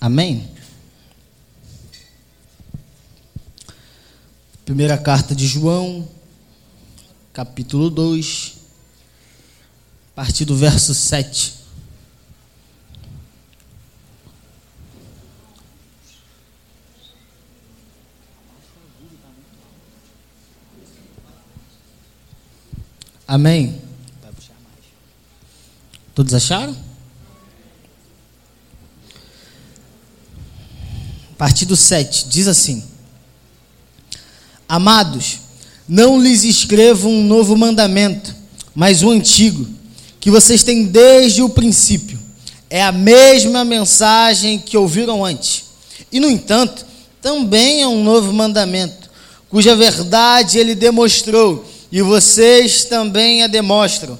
Amém? Primeira carta de João, capítulo 2, a partir do verso 7. Amém? Todos acharam? Partir do 7, diz assim: Amados, não lhes escrevo um novo mandamento, mas o antigo, que vocês têm desde o princípio. É a mesma mensagem que ouviram antes. E, no entanto, também é um novo mandamento, cuja verdade ele demonstrou e vocês também a demonstram,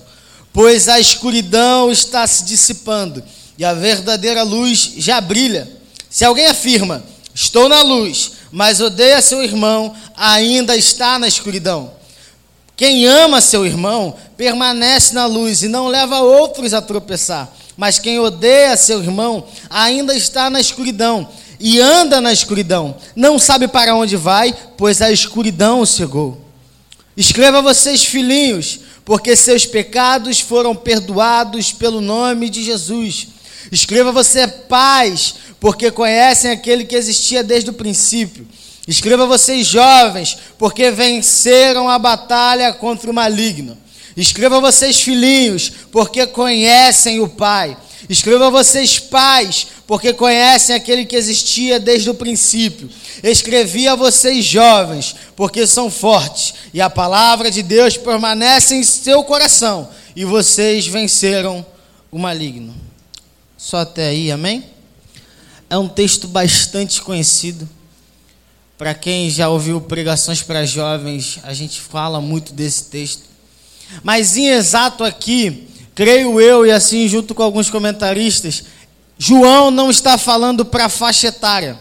pois a escuridão está se dissipando e a verdadeira luz já brilha. Se alguém afirma, estou na luz, mas odeia seu irmão, ainda está na escuridão. Quem ama seu irmão permanece na luz e não leva outros a tropeçar. Mas quem odeia seu irmão ainda está na escuridão e anda na escuridão. Não sabe para onde vai, pois a escuridão o cegou. Escreva vocês, filhinhos, porque seus pecados foram perdoados pelo nome de Jesus. Escreva você, pais, porque conhecem aquele que existia desde o princípio. Escreva vocês, jovens, porque venceram a batalha contra o maligno. Escreva vocês, filhinhos, porque conhecem o Pai. Escreva vocês, pais, porque conhecem aquele que existia desde o princípio. Escrevi a vocês, jovens, porque são fortes, e a palavra de Deus permanece em seu coração, e vocês venceram o maligno. Só até aí, amém? É um texto bastante conhecido. Para quem já ouviu pregações para jovens, a gente fala muito desse texto. Mas em exato aqui, creio eu, e assim junto com alguns comentaristas, João não está falando para faixa etária.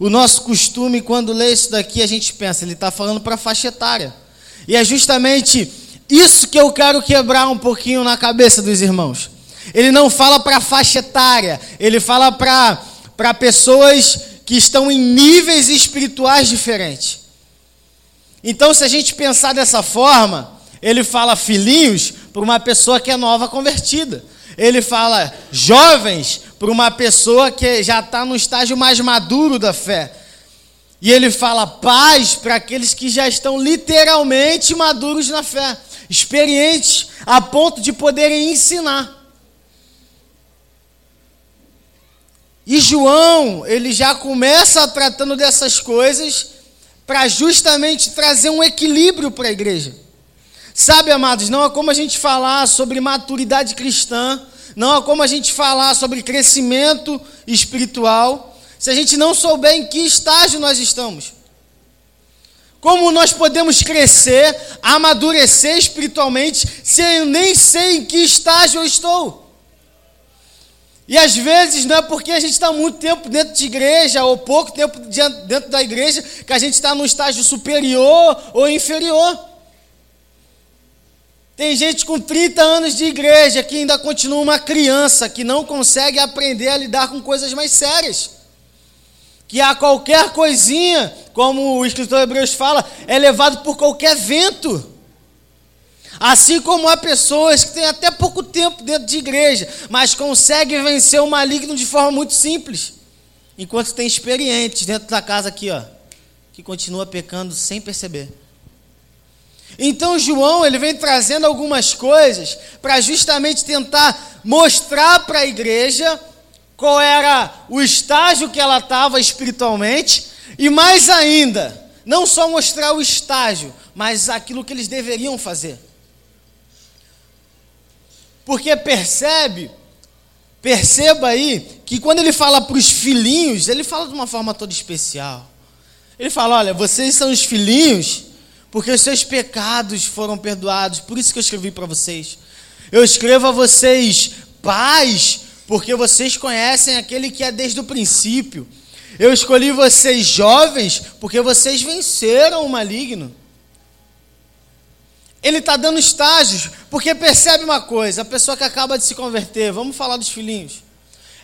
O nosso costume, quando lê isso daqui, a gente pensa, ele está falando para faixa etária. E é justamente isso que eu quero quebrar um pouquinho na cabeça dos irmãos. Ele não fala para faixa etária, ele fala para pessoas que estão em níveis espirituais diferentes. Então, se a gente pensar dessa forma, ele fala filhinhos para uma pessoa que é nova convertida. Ele fala jovens para uma pessoa que já está no estágio mais maduro da fé. E ele fala paz para aqueles que já estão literalmente maduros na fé, experientes a ponto de poderem ensinar. E João, ele já começa tratando dessas coisas para justamente trazer um equilíbrio para a igreja. Sabe, amados, não é como a gente falar sobre maturidade cristã não há como a gente falar sobre crescimento espiritual se a gente não souber em que estágio nós estamos. Como nós podemos crescer, amadurecer espiritualmente, se eu nem sei em que estágio eu estou? E às vezes não é porque a gente está muito tempo dentro de igreja, ou pouco tempo dentro da igreja, que a gente está no estágio superior ou inferior. Tem gente com 30 anos de igreja que ainda continua uma criança, que não consegue aprender a lidar com coisas mais sérias. Que a qualquer coisinha, como o escritor Hebreus fala, é levado por qualquer vento. Assim como há pessoas que têm até pouco tempo dentro de igreja, mas conseguem vencer o maligno de forma muito simples. Enquanto tem experientes dentro da casa aqui, ó, que continua pecando sem perceber. Então João ele vem trazendo algumas coisas para justamente tentar mostrar para a igreja qual era o estágio que ela estava espiritualmente e mais ainda, não só mostrar o estágio, mas aquilo que eles deveriam fazer. Porque percebe, perceba aí que quando ele fala para os filhinhos, ele fala de uma forma toda especial. Ele fala: olha, vocês são os filhinhos porque os seus pecados foram perdoados. Por isso que eu escrevi para vocês. Eu escrevo a vocês, paz, porque vocês conhecem aquele que é desde o princípio. Eu escolhi vocês jovens, porque vocês venceram o maligno. Ele está dando estágios, porque percebe uma coisa: a pessoa que acaba de se converter, vamos falar dos filhinhos,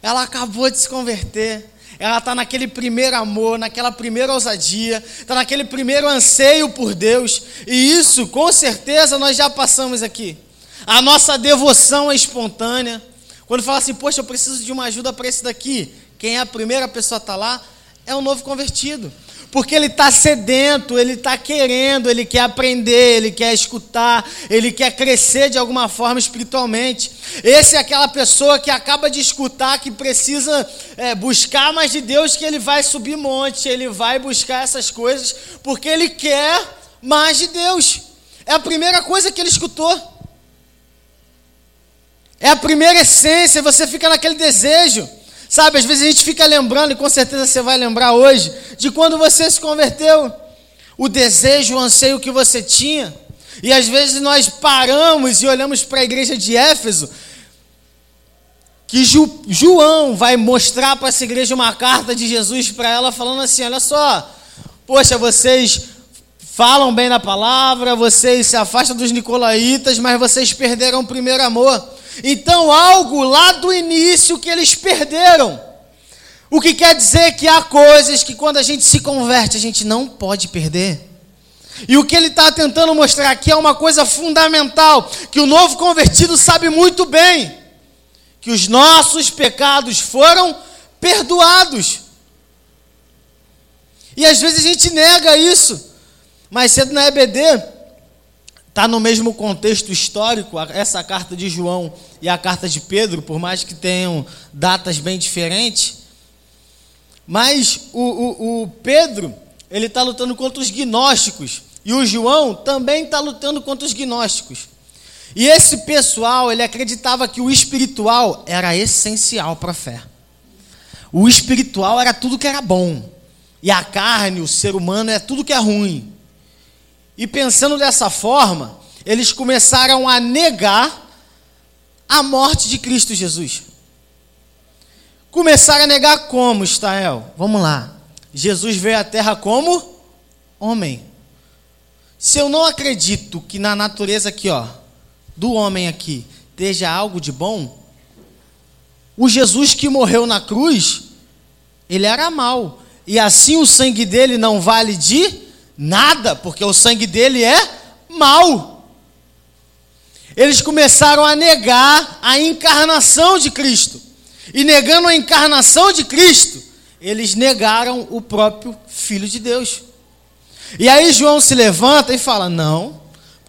Ela acabou de se converter. Ela está naquele primeiro amor, naquela primeira ousadia, está naquele primeiro anseio por Deus. E isso, com certeza, nós já passamos aqui. A nossa devoção é espontânea. Quando fala assim, poxa, eu preciso de uma ajuda para esse daqui, quem é a primeira pessoa a estar tá lá? É o novo convertido porque ele está sedento, ele está querendo, ele quer aprender, ele quer escutar, ele quer crescer de alguma forma espiritualmente. Esse é aquela pessoa que acaba de escutar, que precisa é, buscar mais de Deus, que ele vai subir monte, ele vai buscar essas coisas, porque ele quer mais de Deus. É a primeira coisa que ele escutou. É a primeira essência, você fica naquele desejo. Sabe, às vezes a gente fica lembrando, e com certeza você vai lembrar hoje, de quando você se converteu, o desejo, o anseio que você tinha. E às vezes nós paramos e olhamos para a igreja de Éfeso, que Ju, João vai mostrar para essa igreja uma carta de Jesus para ela, falando assim: olha só, poxa, vocês falam bem na palavra, vocês se afastam dos nicolaítas, mas vocês perderam o primeiro amor. Então, algo lá do início que eles perderam. O que quer dizer que há coisas que quando a gente se converte, a gente não pode perder. E o que ele está tentando mostrar aqui é uma coisa fundamental, que o novo convertido sabe muito bem, que os nossos pecados foram perdoados. E às vezes a gente nega isso. Mais cedo na EBD, Está no mesmo contexto histórico, essa carta de João e a carta de Pedro, por mais que tenham datas bem diferentes. Mas o, o, o Pedro, ele está lutando contra os gnósticos. E o João também está lutando contra os gnósticos. E esse pessoal, ele acreditava que o espiritual era essencial para a fé. O espiritual era tudo que era bom. E a carne, o ser humano, é tudo que é ruim. E pensando dessa forma, eles começaram a negar a morte de Cristo Jesus. Começaram a negar como, Israel? Vamos lá. Jesus veio à terra como homem. Se eu não acredito que na natureza aqui, ó, do homem aqui, esteja algo de bom, o Jesus que morreu na cruz, ele era mau. E assim o sangue dele não vale de Nada, porque o sangue dele é mau. Eles começaram a negar a encarnação de Cristo. E negando a encarnação de Cristo, eles negaram o próprio Filho de Deus. E aí João se levanta e fala: Não,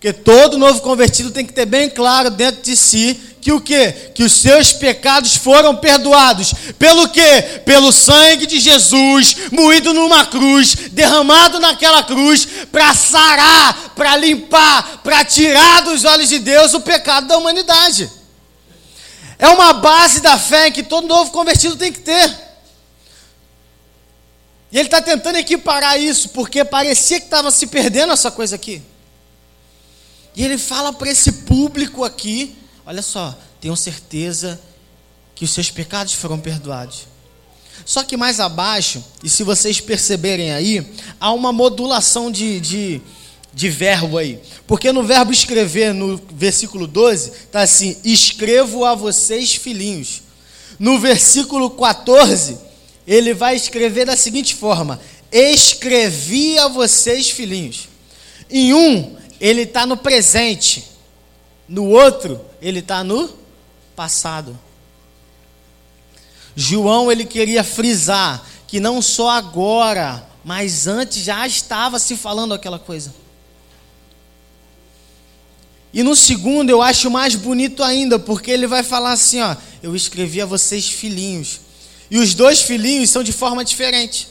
porque todo novo convertido tem que ter bem claro dentro de si que o quê? Que os seus pecados foram perdoados. Pelo quê? Pelo sangue de Jesus, moído numa cruz, derramado naquela cruz, para sarar, para limpar, para tirar dos olhos de Deus o pecado da humanidade. É uma base da fé que todo novo convertido tem que ter. E ele está tentando equiparar isso, porque parecia que estava se perdendo essa coisa aqui. E ele fala para esse público aqui, Olha só, tenham certeza que os seus pecados foram perdoados. Só que mais abaixo, e se vocês perceberem aí, há uma modulação de, de, de verbo aí. Porque no verbo escrever, no versículo 12, está assim: escrevo a vocês, filhinhos. No versículo 14, ele vai escrever da seguinte forma: escrevi a vocês, filhinhos. Em um, ele está no presente. No outro, ele está no passado. João ele queria frisar que não só agora, mas antes já estava se falando aquela coisa. E no segundo eu acho mais bonito ainda, porque ele vai falar assim, ó, eu escrevi a vocês filhinhos. E os dois filhinhos são de forma diferente.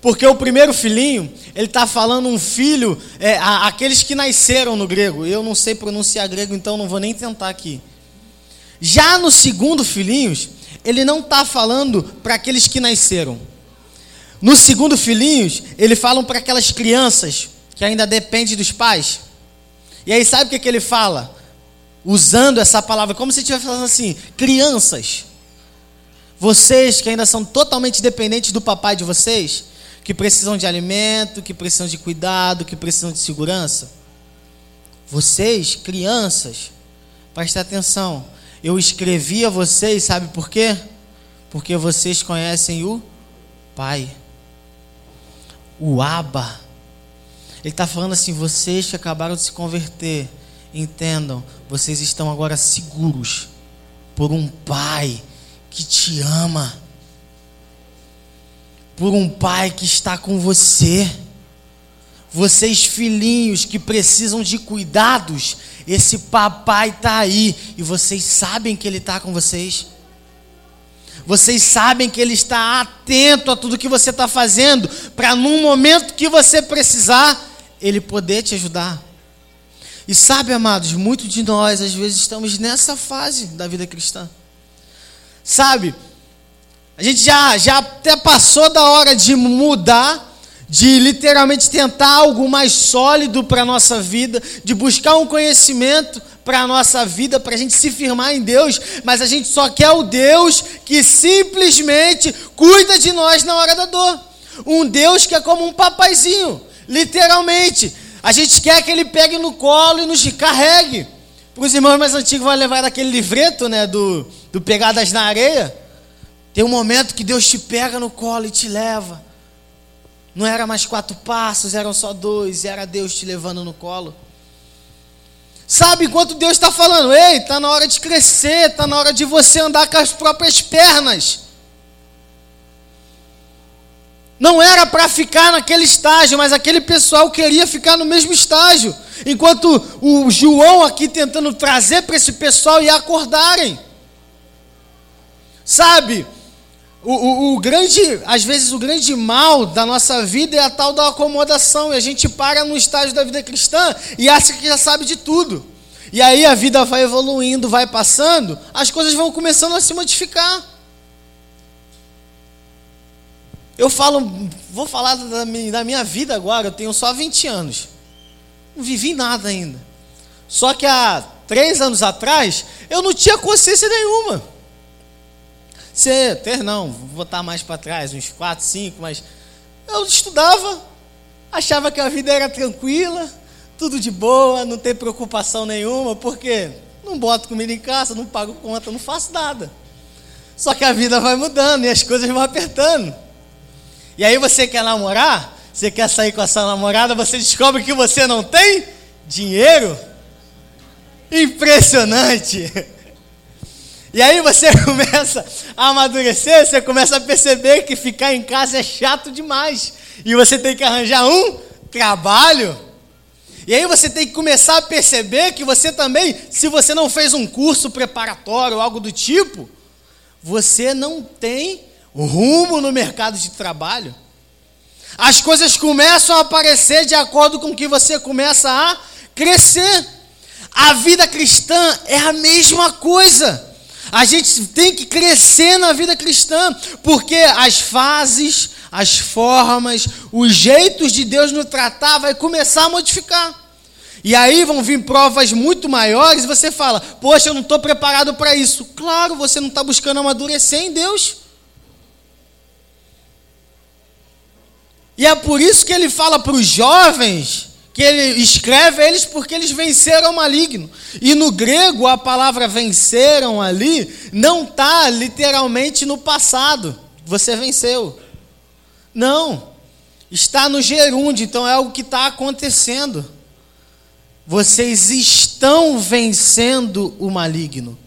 Porque o primeiro filhinho, ele está falando um filho, é, a, aqueles que nasceram no grego. Eu não sei pronunciar grego, então não vou nem tentar aqui. Já no segundo filhinhos, ele não está falando para aqueles que nasceram. No segundo filhinhos, ele fala para aquelas crianças que ainda dependem dos pais. E aí sabe o que, que ele fala? Usando essa palavra, como se estivesse falando assim, crianças. Vocês que ainda são totalmente dependentes do papai de vocês, que precisam de alimento, que precisam de cuidado, que precisam de segurança. Vocês, crianças, prestem atenção. Eu escrevi a vocês, sabe por quê? porque vocês conhecem o Pai. O Abba. Ele está falando assim: vocês que acabaram de se converter, entendam, vocês estão agora seguros por um Pai que te ama, por um Pai que está com você. Vocês filhinhos que precisam de cuidados, esse papai está aí e vocês sabem que ele está com vocês. Vocês sabem que ele está atento a tudo que você está fazendo, para num momento que você precisar, ele poder te ajudar. E sabe, amados, muitos de nós às vezes estamos nessa fase da vida cristã. Sabe, a gente já, já até passou da hora de mudar de literalmente tentar algo mais sólido para a nossa vida, de buscar um conhecimento para a nossa vida, para a gente se firmar em Deus, mas a gente só quer o Deus que simplesmente cuida de nós na hora da dor. Um Deus que é como um papaizinho, literalmente. A gente quer que ele pegue no colo e nos carregue. Para os irmãos mais antigos, vai levar daquele livreto, né, do, do Pegadas na Areia. Tem um momento que Deus te pega no colo e te leva. Não era mais quatro passos, eram só dois, era Deus te levando no colo. Sabe, enquanto Deus está falando, ei, está na hora de crescer, está na hora de você andar com as próprias pernas. Não era para ficar naquele estágio, mas aquele pessoal queria ficar no mesmo estágio. Enquanto o João aqui tentando trazer para esse pessoal e acordarem. Sabe, o, o, o, grande, às vezes, o grande mal da nossa vida é a tal da acomodação. E a gente para no estágio da vida cristã e acha que já sabe de tudo. E aí a vida vai evoluindo, vai passando, as coisas vão começando a se modificar. Eu falo, vou falar da minha, da minha vida agora, eu tenho só 20 anos. Não vivi nada ainda. Só que há três anos atrás, eu não tinha consciência nenhuma. Ser, ter não, vou botar mais para trás, uns 4, 5, mas eu estudava, achava que a vida era tranquila, tudo de boa, não tem preocupação nenhuma, porque não boto comida em casa, não pago conta, não faço nada. Só que a vida vai mudando e as coisas vão apertando. E aí você quer namorar, você quer sair com a sua namorada, você descobre que você não tem dinheiro. Impressionante! E aí você começa a amadurecer, você começa a perceber que ficar em casa é chato demais. E você tem que arranjar um trabalho. E aí você tem que começar a perceber que você também, se você não fez um curso preparatório algo do tipo, você não tem rumo no mercado de trabalho. As coisas começam a aparecer de acordo com que você começa a crescer. A vida cristã é a mesma coisa. A gente tem que crescer na vida cristã, porque as fases, as formas, os jeitos de Deus nos tratar vai começar a modificar. E aí vão vir provas muito maiores e você fala: Poxa, eu não estou preparado para isso. Claro, você não está buscando amadurecer em Deus. E é por isso que ele fala para os jovens que ele escreve eles porque eles venceram o maligno. E no grego a palavra venceram ali não está literalmente no passado. Você venceu. Não. Está no gerúndio, então é algo que está acontecendo. Vocês estão vencendo o maligno.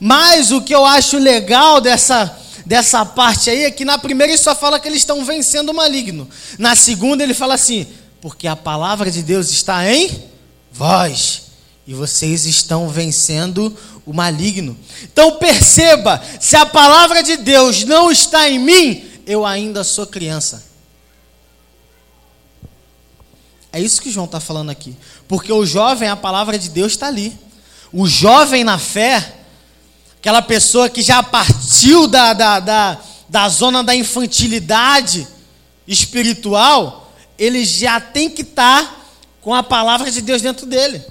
Mas o que eu acho legal dessa, dessa parte aí é que na primeira ele só fala que eles estão vencendo o maligno. Na segunda ele fala assim: porque a palavra de Deus está em vós e vocês estão vencendo o maligno. Então perceba, se a palavra de Deus não está em mim, eu ainda sou criança. É isso que João está falando aqui. Porque o jovem, a palavra de Deus está ali. O jovem na fé, aquela pessoa que já partiu da, da, da, da zona da infantilidade espiritual, ele já tem que estar tá com a palavra de Deus dentro dele.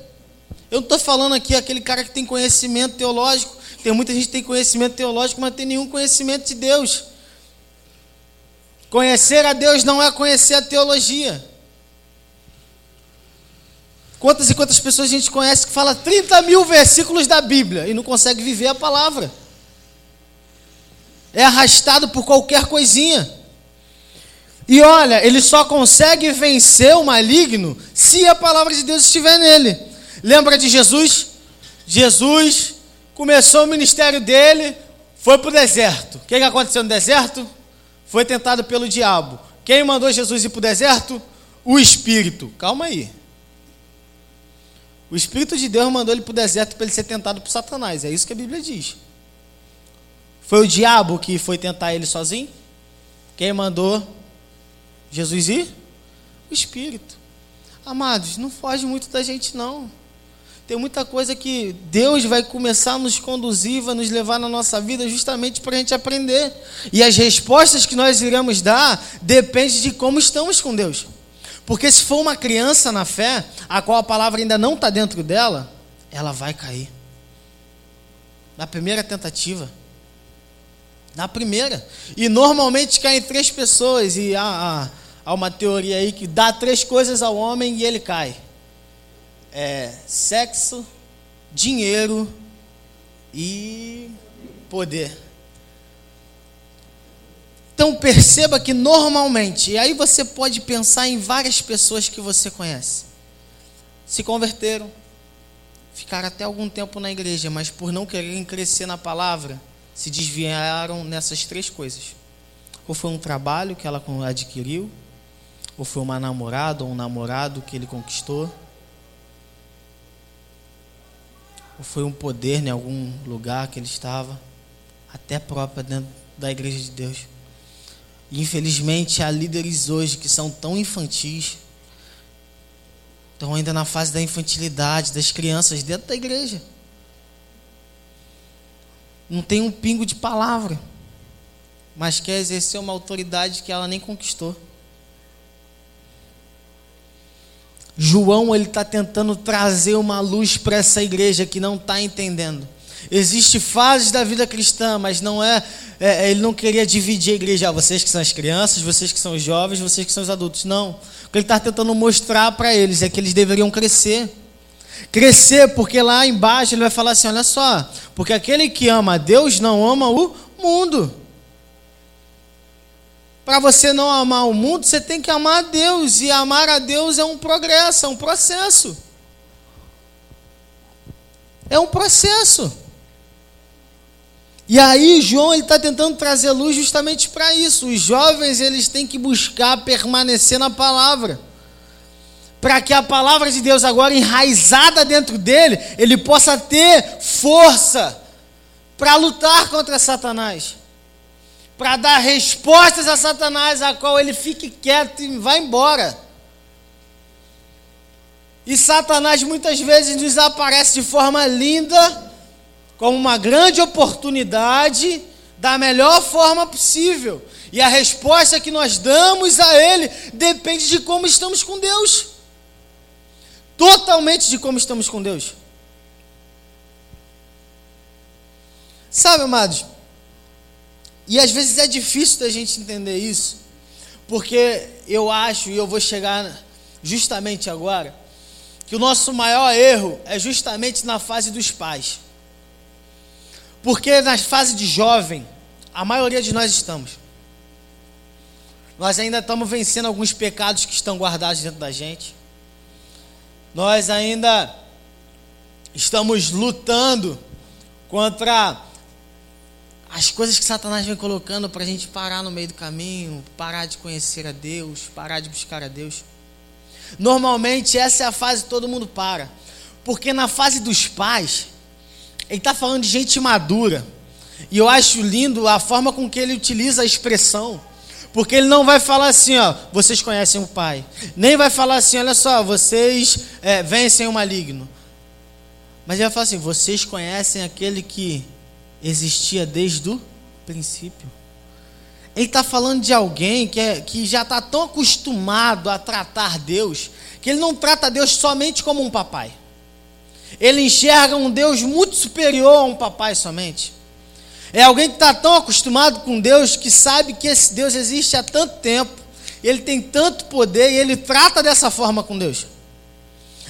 Eu não estou falando aqui aquele cara que tem conhecimento teológico. Tem muita gente que tem conhecimento teológico, mas não tem nenhum conhecimento de Deus. Conhecer a Deus não é conhecer a teologia. Quantas e quantas pessoas a gente conhece que fala 30 mil versículos da Bíblia e não consegue viver a palavra? é arrastado por qualquer coisinha. E olha, ele só consegue vencer o maligno se a palavra de Deus estiver nele. Lembra de Jesus? Jesus começou o ministério dele, foi para o deserto. O que, que aconteceu no deserto? Foi tentado pelo diabo. Quem mandou Jesus ir para o deserto? O Espírito. Calma aí. O Espírito de Deus mandou ele para o deserto para ele ser tentado por Satanás. É isso que a Bíblia diz. Foi o diabo que foi tentar ele sozinho? Quem mandou Jesus ir? O Espírito. Amados, não foge muito da gente, não. Tem muita coisa que Deus vai começar a nos conduzir, vai nos levar na nossa vida justamente para a gente aprender. E as respostas que nós iremos dar dependem de como estamos com Deus. Porque se for uma criança na fé, a qual a palavra ainda não está dentro dela, ela vai cair. Na primeira tentativa. Na primeira. E normalmente caem três pessoas. E há, há, há uma teoria aí que dá três coisas ao homem e ele cai é sexo, dinheiro e poder. Então perceba que normalmente, e aí você pode pensar em várias pessoas que você conhece, se converteram, ficaram até algum tempo na igreja, mas por não quererem crescer na palavra, se desviaram nessas três coisas. Ou foi um trabalho que ela adquiriu, ou foi uma namorada ou um namorado que ele conquistou, ou foi um poder em algum lugar que ele estava, até própria dentro da igreja de Deus. E, infelizmente, há líderes hoje que são tão infantis, estão ainda na fase da infantilidade das crianças dentro da igreja. Não tem um pingo de palavra, mas quer exercer uma autoridade que ela nem conquistou. João ele está tentando trazer uma luz para essa igreja que não está entendendo. Existem fases da vida cristã, mas não é, é, ele não queria dividir a igreja. Ah, vocês que são as crianças, vocês que são os jovens, vocês que são os adultos. Não. O que ele está tentando mostrar para eles é que eles deveriam crescer. Crescer, porque lá embaixo ele vai falar assim: olha só, porque aquele que ama a Deus não ama o mundo. Para você não amar o mundo, você tem que amar a Deus. E amar a Deus é um progresso, é um processo. É um processo. E aí João está tentando trazer luz justamente para isso. Os jovens eles têm que buscar permanecer na palavra, para que a palavra de Deus agora enraizada dentro dele, ele possa ter força para lutar contra Satanás para dar respostas a Satanás, a qual ele fique quieto e vá embora. E Satanás muitas vezes nos aparece de forma linda, como uma grande oportunidade, da melhor forma possível. E a resposta que nós damos a ele depende de como estamos com Deus. Totalmente de como estamos com Deus. Sabe, amados, e às vezes é difícil da gente entender isso, porque eu acho, e eu vou chegar justamente agora, que o nosso maior erro é justamente na fase dos pais. Porque na fase de jovem, a maioria de nós estamos. Nós ainda estamos vencendo alguns pecados que estão guardados dentro da gente. Nós ainda estamos lutando contra as coisas que Satanás vem colocando para a gente parar no meio do caminho, parar de conhecer a Deus, parar de buscar a Deus. Normalmente essa é a fase que todo mundo para, porque na fase dos pais, ele está falando de gente madura, e eu acho lindo a forma com que ele utiliza a expressão. Porque ele não vai falar assim, ó, vocês conhecem o Pai. Nem vai falar assim, olha só, vocês é, vencem o maligno. Mas ele vai falar assim, vocês conhecem aquele que existia desde o princípio. Ele está falando de alguém que, é, que já está tão acostumado a tratar Deus, que ele não trata Deus somente como um papai. Ele enxerga um Deus muito superior a um papai somente. É alguém que está tão acostumado com Deus que sabe que esse Deus existe há tanto tempo, ele tem tanto poder e ele trata dessa forma com Deus.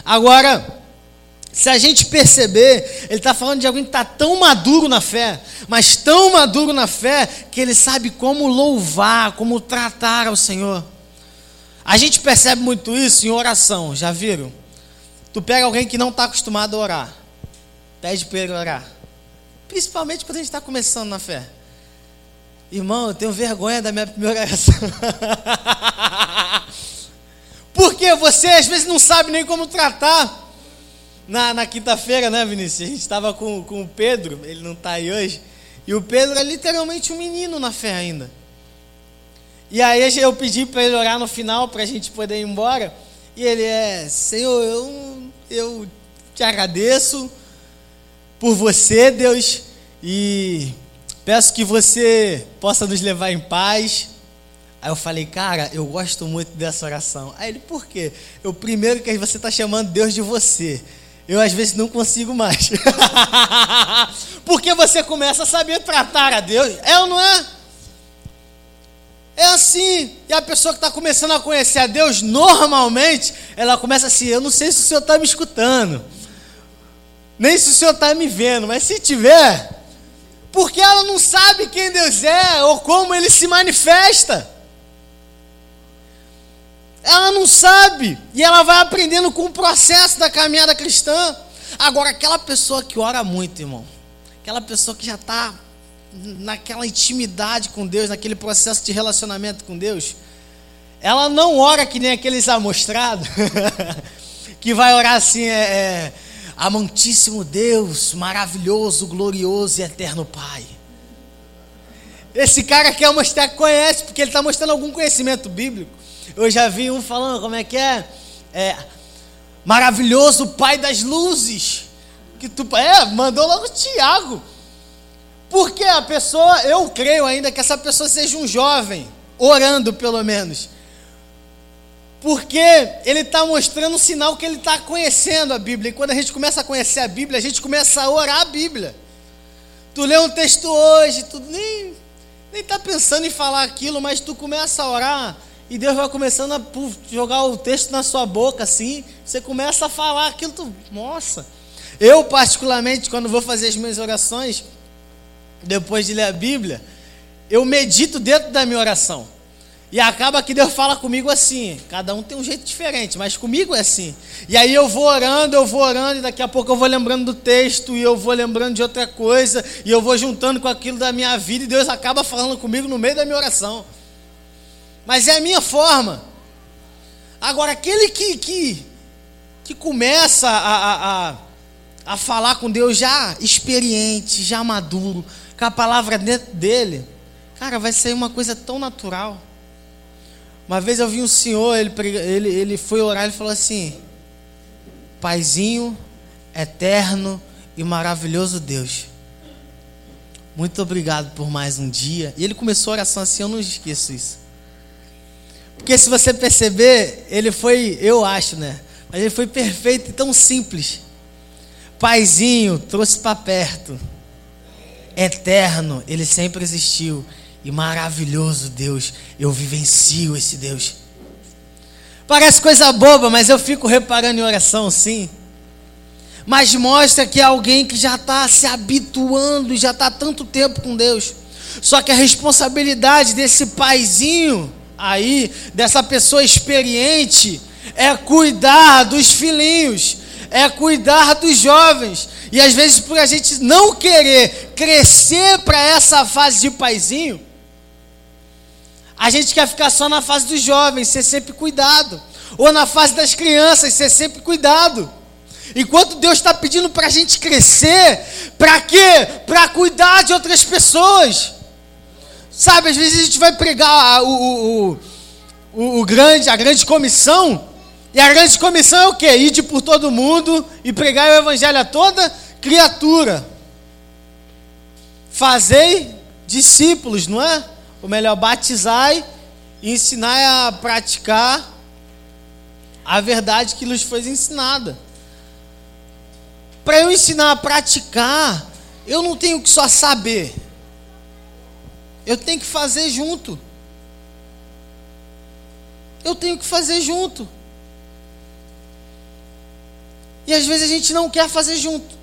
Agora, Se a gente perceber, ele está falando de alguém que está tão maduro na fé, mas tão maduro na fé, que ele sabe como louvar, como tratar ao Senhor. A gente percebe muito isso em oração, já viram? Tu pega alguém que não está acostumado a orar, pede para ele orar, principalmente quando a gente está começando na fé. Irmão, eu tenho vergonha da minha primeira oração. Porque você às vezes não sabe nem como tratar. Na, na quinta-feira, né, Vinícius? A gente estava com, com o Pedro, ele não está aí hoje. E o Pedro é literalmente um menino na fé ainda. E aí eu pedi para ele orar no final para a gente poder ir embora. E ele é, Senhor, eu, eu te agradeço por você, Deus, e peço que você possa nos levar em paz. Aí eu falei, cara, eu gosto muito dessa oração. Aí ele, por quê? Eu primeiro que você está chamando Deus de você. Eu às vezes não consigo mais. Porque você começa a saber tratar a Deus. É ou não é? É assim. E a pessoa que está começando a conhecer a Deus, normalmente, ela começa assim: Eu não sei se o senhor está me escutando, nem se o senhor está me vendo, mas se tiver, porque ela não sabe quem Deus é ou como ele se manifesta. Ela não sabe. E ela vai aprendendo com o processo da caminhada cristã. Agora, aquela pessoa que ora muito, irmão, aquela pessoa que já está naquela intimidade com Deus, naquele processo de relacionamento com Deus, ela não ora que nem aqueles amostrados, que vai orar assim, é, é, amantíssimo Deus, maravilhoso, glorioso e eterno Pai. Esse cara quer mostrar que conhece, porque ele está mostrando algum conhecimento bíblico. Eu já vi um falando como é que é, é maravilhoso Pai das luzes. Que tu, é, mandou logo Tiago. Porque a pessoa, eu creio ainda que essa pessoa seja um jovem, orando pelo menos. Porque ele está mostrando um sinal que ele está conhecendo a Bíblia. E quando a gente começa a conhecer a Bíblia, a gente começa a orar a Bíblia. Tu lê um texto hoje, tu nem está pensando em falar aquilo, mas tu começa a orar e Deus vai começando a jogar o texto na sua boca assim. Você começa a falar aquilo, tu, nossa. Eu, particularmente, quando vou fazer as minhas orações, depois de ler a Bíblia, eu medito dentro da minha oração. E acaba que Deus fala comigo assim. Cada um tem um jeito diferente, mas comigo é assim. E aí eu vou orando, eu vou orando, e daqui a pouco eu vou lembrando do texto, e eu vou lembrando de outra coisa, e eu vou juntando com aquilo da minha vida, e Deus acaba falando comigo no meio da minha oração. Mas é a minha forma. Agora, aquele que, que, que começa a, a, a, a falar com Deus já experiente, já maduro, com a palavra dentro dele, cara, vai ser uma coisa tão natural. Uma vez eu vi um senhor, ele, ele, ele foi orar e falou assim: Paizinho, eterno e maravilhoso Deus, muito obrigado por mais um dia. E ele começou a oração assim, eu não esqueço isso. Porque se você perceber, ele foi, eu acho, né? Mas ele foi perfeito e tão simples. Paizinho, trouxe para perto eterno, ele sempre existiu. E maravilhoso Deus, eu vivencio esse Deus. Parece coisa boba, mas eu fico reparando em oração, sim. Mas mostra que é alguém que já está se habituando, já está tanto tempo com Deus. Só que a responsabilidade desse paizinho aí, dessa pessoa experiente, é cuidar dos filhinhos, é cuidar dos jovens. E às vezes, por a gente não querer crescer para essa fase de paizinho, a gente quer ficar só na fase dos jovens, ser sempre cuidado. Ou na fase das crianças, ser sempre cuidado. Enquanto Deus está pedindo para a gente crescer, para quê? Para cuidar de outras pessoas. Sabe, às vezes a gente vai pregar o, o, o, o grande, a grande comissão, e a grande comissão é o quê? Ir por todo mundo e pregar o evangelho a toda criatura. Fazei discípulos, não é? Ou melhor, batizai e ensinai a praticar a verdade que lhes foi ensinada. Para eu ensinar a praticar, eu não tenho que só saber. Eu tenho que fazer junto. Eu tenho que fazer junto. E às vezes a gente não quer fazer junto.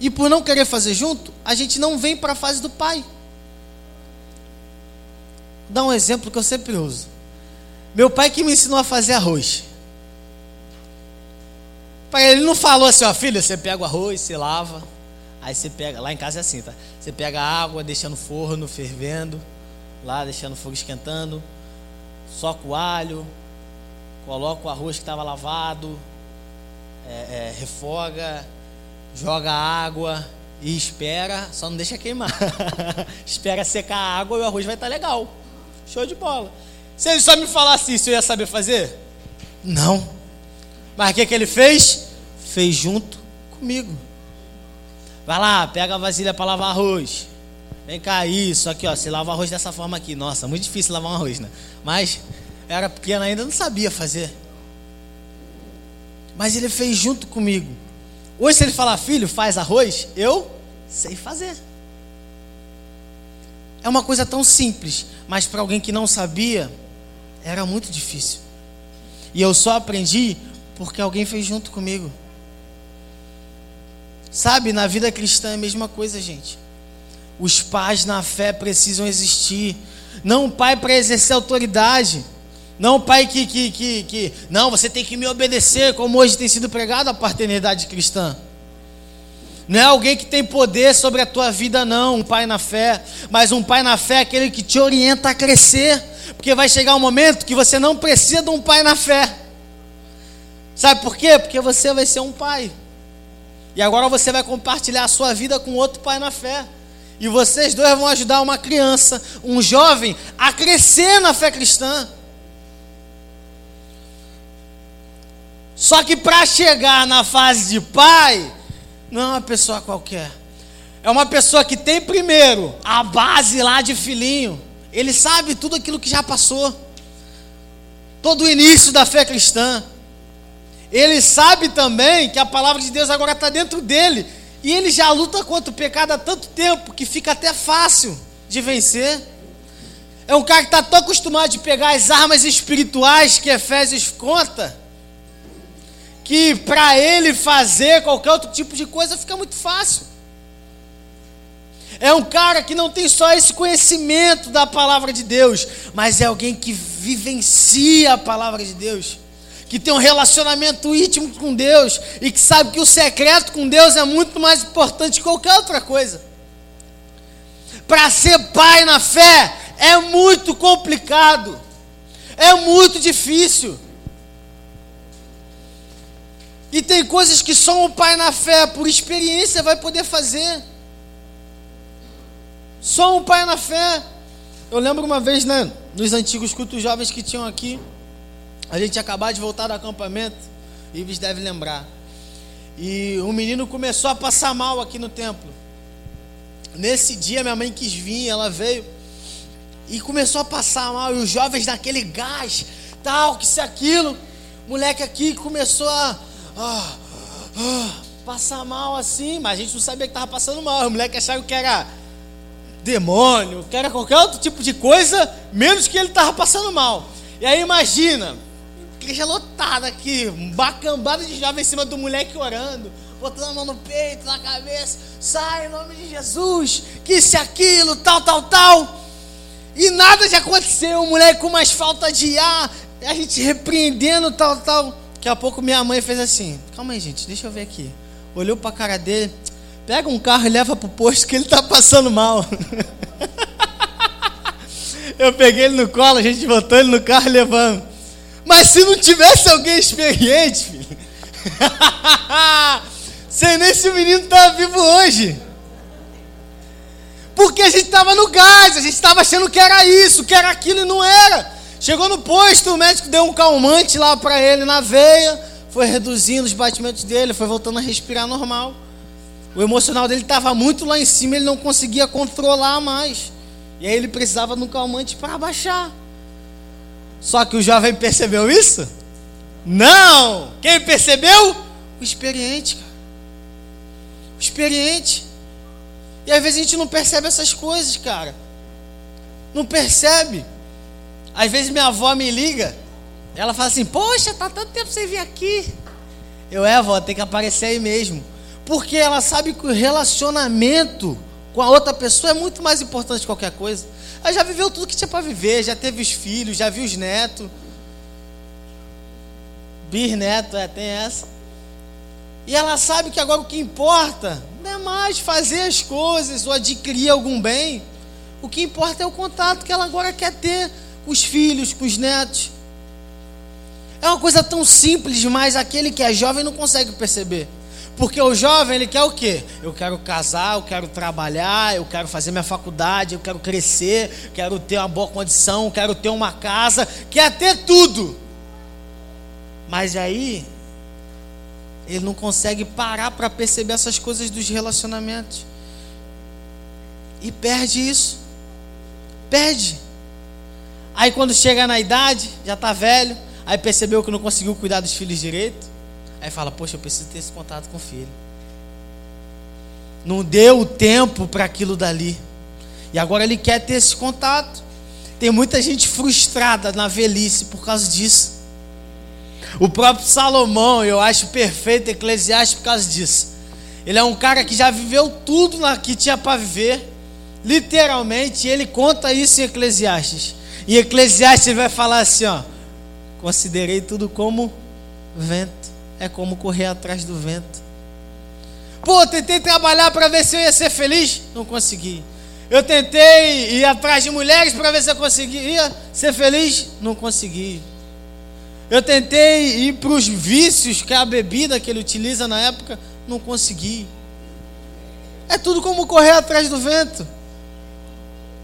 E por não querer fazer junto, a gente não vem para a fase do pai. Vou dar um exemplo que eu sempre uso. Meu pai que me ensinou a fazer arroz. Pai, ele não falou assim, ó, filha, você pega o arroz, você lava, aí você pega, lá em casa é assim, tá? Você pega a água, deixa no forno fervendo, lá deixando o fogo esquentando, soca o alho, coloca o arroz que estava lavado, é, é, refoga, joga água e espera, só não deixa queimar. espera secar a água e o arroz vai estar tá legal. Show de bola. Se ele só me falasse isso, eu ia saber fazer? Não. Mas o que, que ele fez? Fez junto comigo. Vai lá, pega a vasilha para lavar arroz. Vem cá, isso aqui, ó. Você lava arroz dessa forma aqui. Nossa, muito difícil lavar um arroz, né? Mas era pequena ainda, não sabia fazer. Mas ele fez junto comigo. Hoje, se ele falar, filho, faz arroz, eu sei fazer. É uma coisa tão simples, mas para alguém que não sabia, era muito difícil. E eu só aprendi porque alguém fez junto comigo. Sabe, na vida cristã é a mesma coisa, gente. Os pais na fé precisam existir. Não o pai para exercer autoridade. Não o pai que, que, que, que. Não, você tem que me obedecer, como hoje tem sido pregado a paternidade cristã. Não é alguém que tem poder sobre a tua vida, não, um pai na fé. Mas um pai na fé é aquele que te orienta a crescer. Porque vai chegar um momento que você não precisa de um pai na fé. Sabe por quê? Porque você vai ser um pai. E agora você vai compartilhar a sua vida com outro pai na fé. E vocês dois vão ajudar uma criança, um jovem, a crescer na fé cristã. Só que para chegar na fase de pai, não é uma pessoa qualquer. É uma pessoa que tem primeiro a base lá de filhinho. Ele sabe tudo aquilo que já passou. Todo o início da fé cristã. Ele sabe também que a palavra de Deus agora está dentro dele. E ele já luta contra o pecado há tanto tempo que fica até fácil de vencer. É um cara que está tão acostumado de pegar as armas espirituais que Efésios conta, que para ele fazer qualquer outro tipo de coisa fica muito fácil. É um cara que não tem só esse conhecimento da palavra de Deus, mas é alguém que vivencia a palavra de Deus, que tem um relacionamento íntimo com Deus e que sabe que o secreto com Deus é muito mais importante que qualquer outra coisa. Para ser pai na fé é muito complicado, é muito difícil. E tem coisas que só um pai na fé, por experiência, vai poder fazer. Só um pai na fé. Eu lembro uma vez, né, nos antigos cultos jovens que tinham aqui, a gente acabado de voltar do acampamento, Ives deve lembrar. E um menino começou a passar mal aqui no templo. Nesse dia minha mãe quis vir, ela veio e começou a passar mal. E os jovens naquele gás, tal, que se aquilo. Moleque aqui começou a, a, a passar mal assim, mas a gente não sabia que estava passando mal. O moleque achava que era demônio, que era qualquer outro tipo de coisa, menos que ele estava passando mal. E aí imagina, igreja lotada aqui, bacambada de jovem em cima do moleque orando, botando a mão no peito, na cabeça, sai em nome de Jesus, que se aquilo, tal, tal, tal. E nada de acontecer, o moleque com mais falta de ar, a gente repreendendo, tal, tal. Daqui a pouco minha mãe fez assim, calma aí gente, deixa eu ver aqui. Olhou para a cara dele, Pega um carro e leva para o posto que ele está passando mal. Eu peguei ele no colo, a gente botou ele no carro e levamos. Mas se não tivesse alguém experiente, filho, sei nem se o menino estava vivo hoje. Porque a gente estava no gás, a gente estava achando que era isso, que era aquilo e não era. Chegou no posto, o médico deu um calmante lá para ele na veia, foi reduzindo os batimentos dele, foi voltando a respirar normal. O emocional dele estava muito lá em cima, ele não conseguia controlar mais. E aí ele precisava de um calmante para baixar. Só que o jovem percebeu isso? Não! Quem percebeu? O experiente, cara. O experiente. E às vezes a gente não percebe essas coisas, cara. Não percebe. Às vezes minha avó me liga, ela fala assim: Poxa, tá tanto tempo sem vir aqui. Eu é, vó, tem que aparecer aí mesmo. Porque ela sabe que o relacionamento com a outra pessoa é muito mais importante que qualquer coisa. Ela já viveu tudo que tinha para viver, já teve os filhos, já viu os netos. Bisneto, é, tem essa. E ela sabe que agora o que importa não é mais fazer as coisas ou adquirir algum bem. O que importa é o contato que ela agora quer ter com os filhos, com os netos. É uma coisa tão simples, mas aquele que é jovem não consegue perceber. Porque o jovem, ele quer o quê? Eu quero casar, eu quero trabalhar, eu quero fazer minha faculdade, eu quero crescer, quero ter uma boa condição, quero ter uma casa, quer ter tudo. Mas aí, ele não consegue parar para perceber essas coisas dos relacionamentos. E perde isso. Perde. Aí quando chega na idade, já está velho, aí percebeu que não conseguiu cuidar dos filhos direito. Aí fala, poxa, eu preciso ter esse contato com o filho. Não deu o tempo para aquilo dali. E agora ele quer ter esse contato. Tem muita gente frustrada na velhice por causa disso. O próprio Salomão, eu acho perfeito Eclesiastes por causa disso. Ele é um cara que já viveu tudo que tinha para viver. Literalmente, ele conta isso em Eclesiastes. Em Eclesiastes ele vai falar assim, ó: Considerei tudo como vento. É como correr atrás do vento. Pô, tentei trabalhar para ver se eu ia ser feliz, não consegui. Eu tentei ir atrás de mulheres para ver se eu conseguia ser feliz, não consegui. Eu tentei ir para os vícios, que é a bebida que ele utiliza na época, não consegui. É tudo como correr atrás do vento.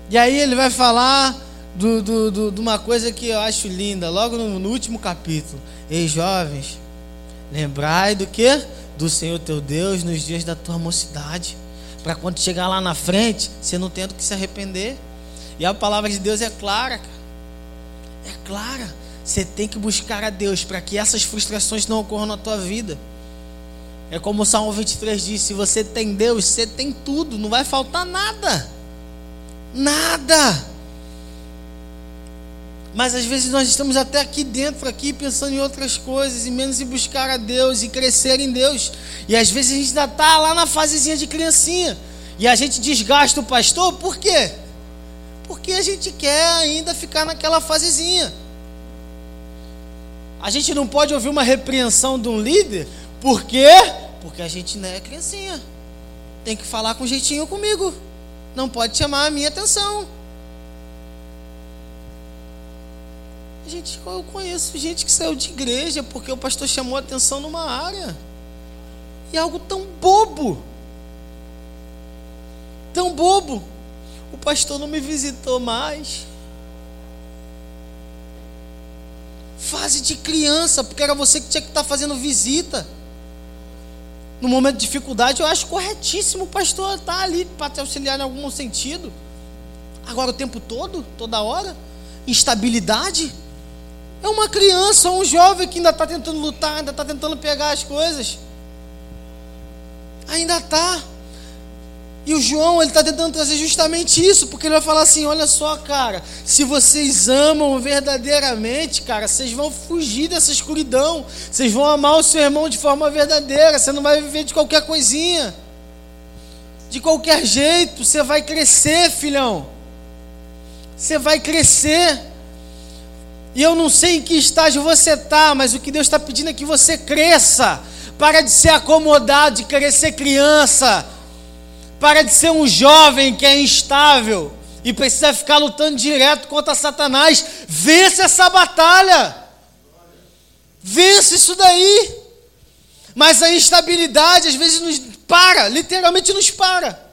E aí ele vai falar do, do, do, de uma coisa que eu acho linda, logo no, no último capítulo. Ei, jovens, lembrai do que? Do Senhor teu Deus nos dias da tua mocidade. Para quando chegar lá na frente, você não tendo que se arrepender. E a palavra de Deus é clara. É clara. Você tem que buscar a Deus para que essas frustrações não ocorram na tua vida. É como o Salmo 23 diz: se você tem Deus, você tem tudo, não vai faltar nada. Nada. Mas às vezes nós estamos até aqui dentro, aqui pensando em outras coisas, e menos em buscar a Deus e crescer em Deus. E às vezes a gente ainda está lá na fasezinha de criancinha. E a gente desgasta o pastor, por quê? Porque a gente quer ainda ficar naquela fasezinha. A gente não pode ouvir uma repreensão de um líder, por quê? Porque a gente não é criancinha. Tem que falar com jeitinho comigo. Não pode chamar a minha atenção. Gente, eu conheço gente que saiu de igreja porque o pastor chamou a atenção numa área. E algo tão bobo. Tão bobo. O pastor não me visitou mais. Fase de criança, porque era você que tinha que estar fazendo visita. No momento de dificuldade, eu acho corretíssimo o pastor estar ali para te auxiliar em algum sentido. Agora, o tempo todo, toda hora, instabilidade. É uma criança, um jovem que ainda está tentando lutar, ainda está tentando pegar as coisas. Ainda está. E o João, ele está tentando trazer justamente isso, porque ele vai falar assim: olha só, cara, se vocês amam verdadeiramente, cara, vocês vão fugir dessa escuridão, vocês vão amar o seu irmão de forma verdadeira, você não vai viver de qualquer coisinha, de qualquer jeito, você vai crescer, filhão, você vai crescer. E eu não sei em que estágio você está, mas o que Deus está pedindo é que você cresça, para de ser acomodado, de querer ser criança para de ser um jovem que é instável e precisa ficar lutando direto contra Satanás. Vence essa batalha. Vence isso daí. Mas a instabilidade às vezes nos para, literalmente nos para.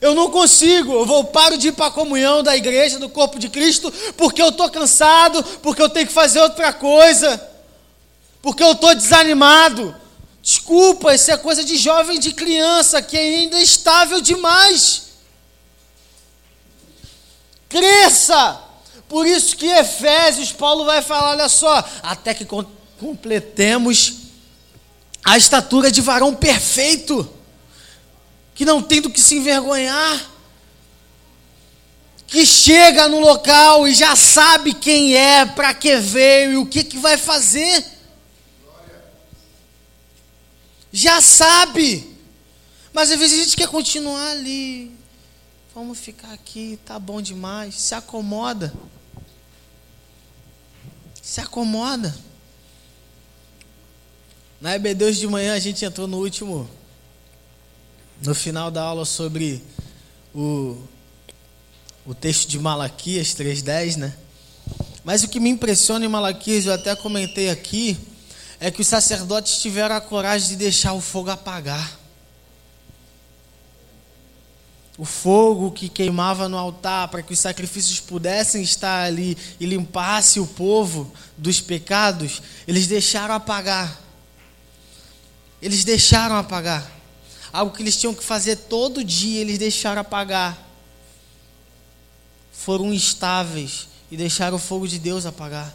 Eu não consigo, eu vou paro de ir para a comunhão da igreja, do corpo de Cristo, porque eu estou cansado, porque eu tenho que fazer outra coisa, porque eu estou desanimado, Desculpa, isso é coisa de jovem, de criança, que ainda é estável demais. Cresça! Por isso que Efésios, Paulo vai falar, olha só, até que completemos a estatura de varão perfeito, que não tem do que se envergonhar, que chega no local e já sabe quem é, para que veio e o que, que vai fazer. Já sabe. Mas às vezes a gente quer continuar ali. Vamos ficar aqui, tá bom demais. Se acomoda. Se acomoda. Na EB2 de manhã a gente entrou no último, no final da aula sobre o, o texto de Malaquias 3.10, né? Mas o que me impressiona em Malaquias, eu até comentei aqui, é que os sacerdotes tiveram a coragem de deixar o fogo apagar. O fogo que queimava no altar para que os sacrifícios pudessem estar ali e limpasse o povo dos pecados, eles deixaram apagar. Eles deixaram apagar. Algo que eles tinham que fazer todo dia, eles deixaram apagar. Foram instáveis e deixaram o fogo de Deus apagar.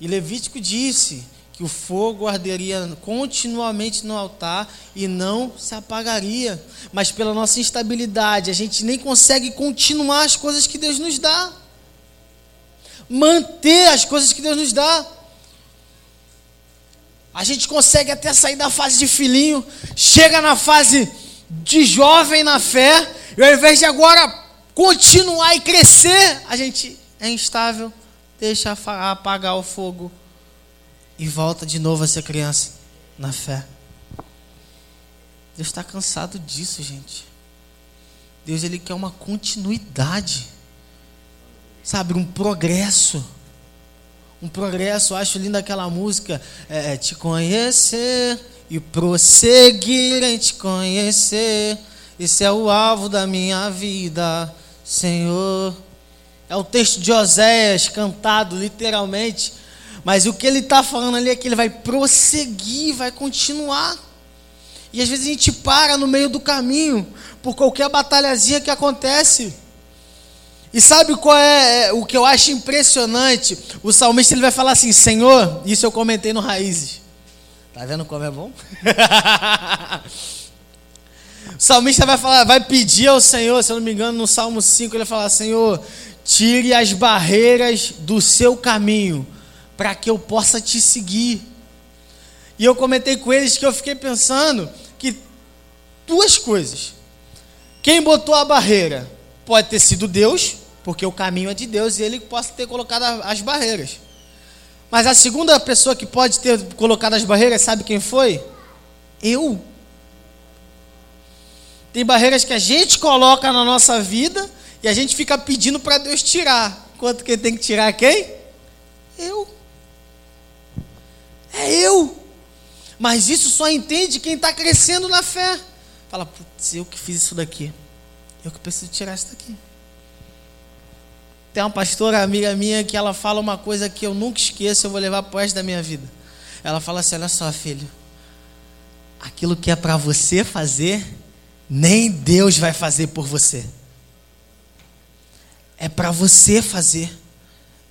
E Levítico disse que o fogo arderia continuamente no altar e não se apagaria. Mas pela nossa instabilidade, a gente nem consegue continuar as coisas que Deus nos dá. Manter as coisas que Deus nos dá. A gente consegue até sair da fase de filhinho, chega na fase de jovem na fé, e ao invés de agora continuar e crescer, a gente é instável, deixa apagar o fogo e volta de novo a ser criança na fé. Deus está cansado disso, gente. Deus ele quer uma continuidade, sabe, um progresso um progresso. Eu acho linda aquela música, é, é, te conhecer e prosseguir em te conhecer. Esse é o alvo da minha vida, Senhor. É o texto de Oséias cantado literalmente, mas o que ele está falando ali é que ele vai prosseguir, vai continuar. E às vezes a gente para no meio do caminho por qualquer batalhazinha que acontece. E sabe qual é, é o que eu acho impressionante? O salmista ele vai falar assim: Senhor, isso eu comentei no Raízes. Tá vendo como é bom? o salmista vai falar, vai pedir ao Senhor, se eu não me engano, no Salmo 5, ele vai falar: Senhor, tire as barreiras do seu caminho, para que eu possa te seguir. E eu comentei com eles que eu fiquei pensando que duas coisas. Quem botou a barreira pode ter sido Deus, porque o caminho é de Deus e ele possa ter colocado as barreiras. Mas a segunda pessoa que pode ter colocado as barreiras, sabe quem foi? Eu. Tem barreiras que a gente coloca na nossa vida e a gente fica pedindo para Deus tirar. Quanto que tem que tirar quem? Eu. É eu. Mas isso só entende quem está crescendo na fé. Fala, putz, eu que fiz isso daqui. Eu que preciso tirar isso daqui. Tem uma pastora amiga minha que ela fala uma coisa que eu nunca esqueço, eu vou levar pro resto da minha vida. Ela fala assim: olha só, filho, aquilo que é para você fazer, nem Deus vai fazer por você. É para você fazer,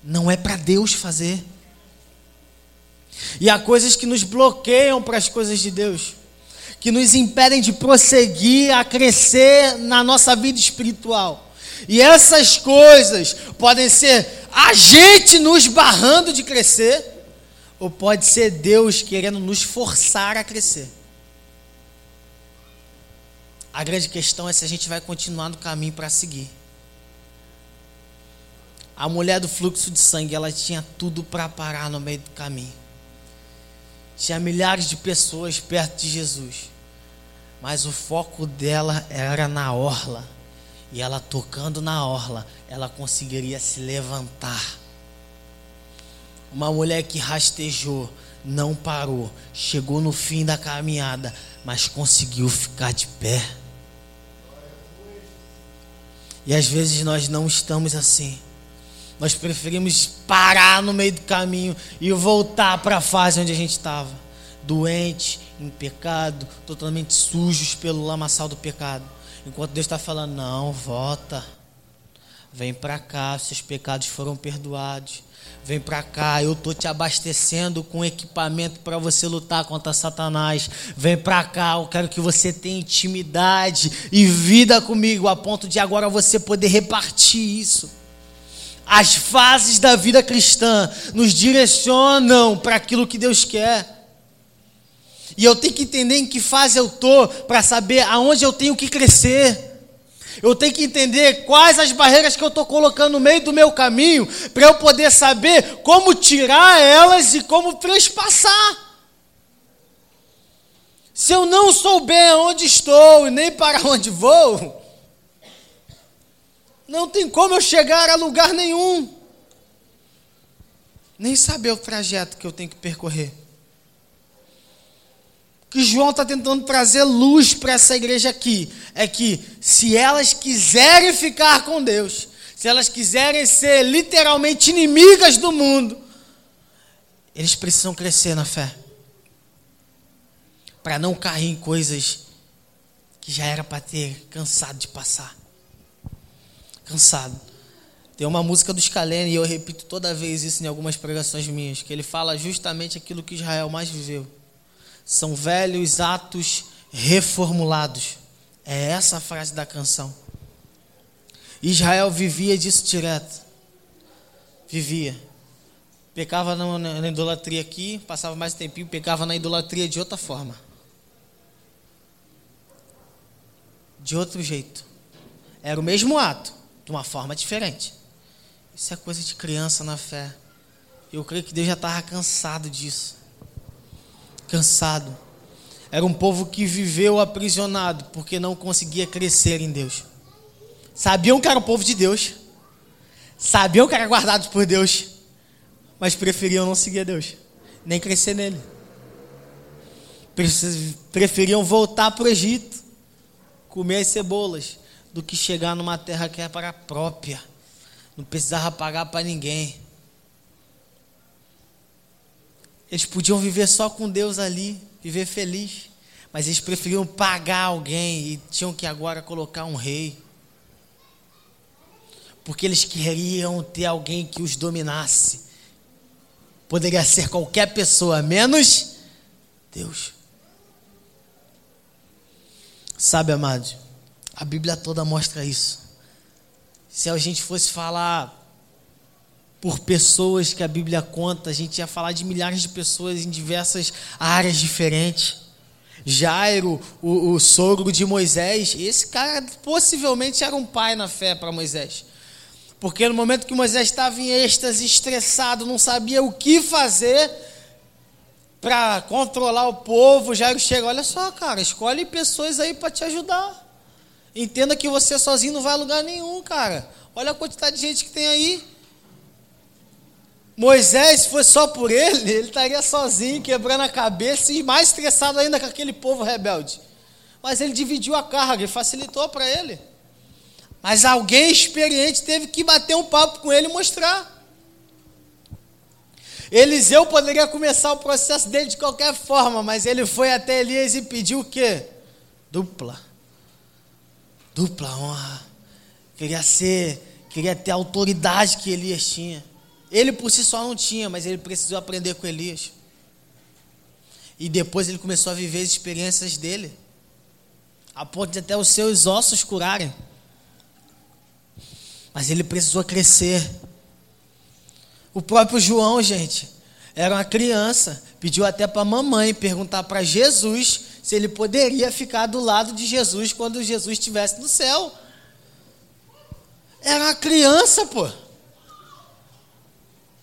não é para Deus fazer. E há coisas que nos bloqueiam para as coisas de Deus, que nos impedem de prosseguir, a crescer na nossa vida espiritual. E essas coisas podem ser a gente nos barrando de crescer, ou pode ser Deus querendo nos forçar a crescer. A grande questão é se a gente vai continuar no caminho para seguir. A mulher do fluxo de sangue, ela tinha tudo para parar no meio do caminho. Tinha milhares de pessoas perto de Jesus. Mas o foco dela era na orla e ela tocando na orla, ela conseguiria se levantar. Uma mulher que rastejou, não parou, chegou no fim da caminhada, mas conseguiu ficar de pé. E às vezes nós não estamos assim. Nós preferimos parar no meio do caminho e voltar para a fase onde a gente estava. Doente, em pecado, totalmente sujos pelo lamaçal do pecado. Enquanto Deus está falando, não, volta. Vem para cá, seus pecados foram perdoados. Vem para cá, eu tô te abastecendo com equipamento para você lutar contra Satanás. Vem para cá, eu quero que você tenha intimidade e vida comigo, a ponto de agora você poder repartir isso. As fases da vida cristã nos direcionam para aquilo que Deus quer. E eu tenho que entender em que fase eu estou para saber aonde eu tenho que crescer. Eu tenho que entender quais as barreiras que eu estou colocando no meio do meu caminho, para eu poder saber como tirar elas e como transpassar. Se eu não souber onde estou e nem para onde vou, não tem como eu chegar a lugar nenhum. Nem saber o trajeto que eu tenho que percorrer. Que João está tentando trazer luz para essa igreja aqui é que se elas quiserem ficar com Deus, se elas quiserem ser literalmente inimigas do mundo, eles precisam crescer na fé. Para não cair em coisas que já era para ter cansado de passar cansado. Tem uma música do Scalene, e eu repito toda vez isso em algumas pregações minhas, que ele fala justamente aquilo que Israel mais viveu. São velhos atos reformulados. É essa a frase da canção. Israel vivia disso direto. Vivia. Pecava na, na idolatria aqui, passava mais tempinho, pecava na idolatria de outra forma. De outro jeito. Era o mesmo ato, de uma forma diferente. Isso é coisa de criança na fé. Eu creio que Deus já estava cansado disso. Cansado. Era um povo que viveu aprisionado porque não conseguia crescer em Deus. Sabiam que era o povo de Deus. Sabiam que era guardado por Deus. Mas preferiam não seguir a Deus. Nem crescer nele. Preferiam voltar para o Egito. Comer as cebolas do que chegar numa terra que é para a própria. Não precisava pagar para ninguém. Eles podiam viver só com Deus ali, viver feliz. Mas eles preferiam pagar alguém e tinham que agora colocar um rei. Porque eles queriam ter alguém que os dominasse. Poderia ser qualquer pessoa, menos Deus. Sabe, amados? A Bíblia toda mostra isso. Se a gente fosse falar por pessoas que a Bíblia conta, a gente ia falar de milhares de pessoas em diversas áreas diferentes. Jairo, o, o sogro de Moisés, esse cara possivelmente era um pai na fé para Moisés. Porque no momento que Moisés estava em êxtase, estressado, não sabia o que fazer para controlar o povo, Jairo chega, olha só, cara, escolhe pessoas aí para te ajudar. Entenda que você sozinho não vai a lugar nenhum, cara. Olha a quantidade de gente que tem aí. Moisés, se fosse só por ele, ele estaria sozinho, quebrando a cabeça e mais estressado ainda com aquele povo rebelde. Mas ele dividiu a carga e facilitou para ele. Mas alguém experiente teve que bater um papo com ele e mostrar. Eliseu poderia começar o processo dele de qualquer forma, mas ele foi até Elias e pediu o quê? Dupla dupla honra. Queria ser, queria ter a autoridade que Elias tinha. Ele por si só não tinha, mas ele precisou aprender com Elias. E depois ele começou a viver as experiências dele, a ponto de até os seus ossos curarem. Mas ele precisou crescer. O próprio João, gente, era uma criança, pediu até para a mamãe perguntar para Jesus se ele poderia ficar do lado de Jesus quando Jesus estivesse no céu. Era uma criança, pô.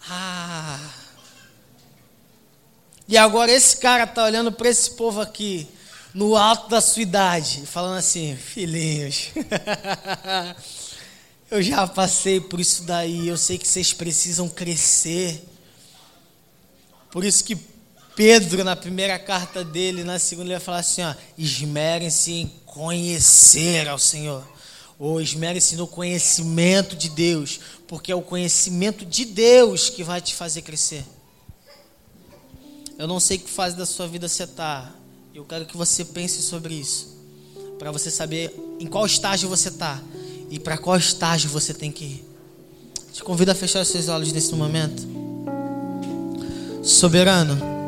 Ah. E agora esse cara tá olhando para esse povo aqui, no alto da sua idade, falando assim: filhinhos, eu já passei por isso daí, eu sei que vocês precisam crescer. Por isso que Pedro, na primeira carta dele, na segunda, ele vai falar assim: ó, esmerem-se em conhecer ao Senhor, ou esmerem-se no conhecimento de Deus, porque é o conhecimento de Deus que vai te fazer crescer. Eu não sei que fase da sua vida você está, eu quero que você pense sobre isso, para você saber em qual estágio você está e para qual estágio você tem que ir. Te convido a fechar os seus olhos nesse momento. Soberano.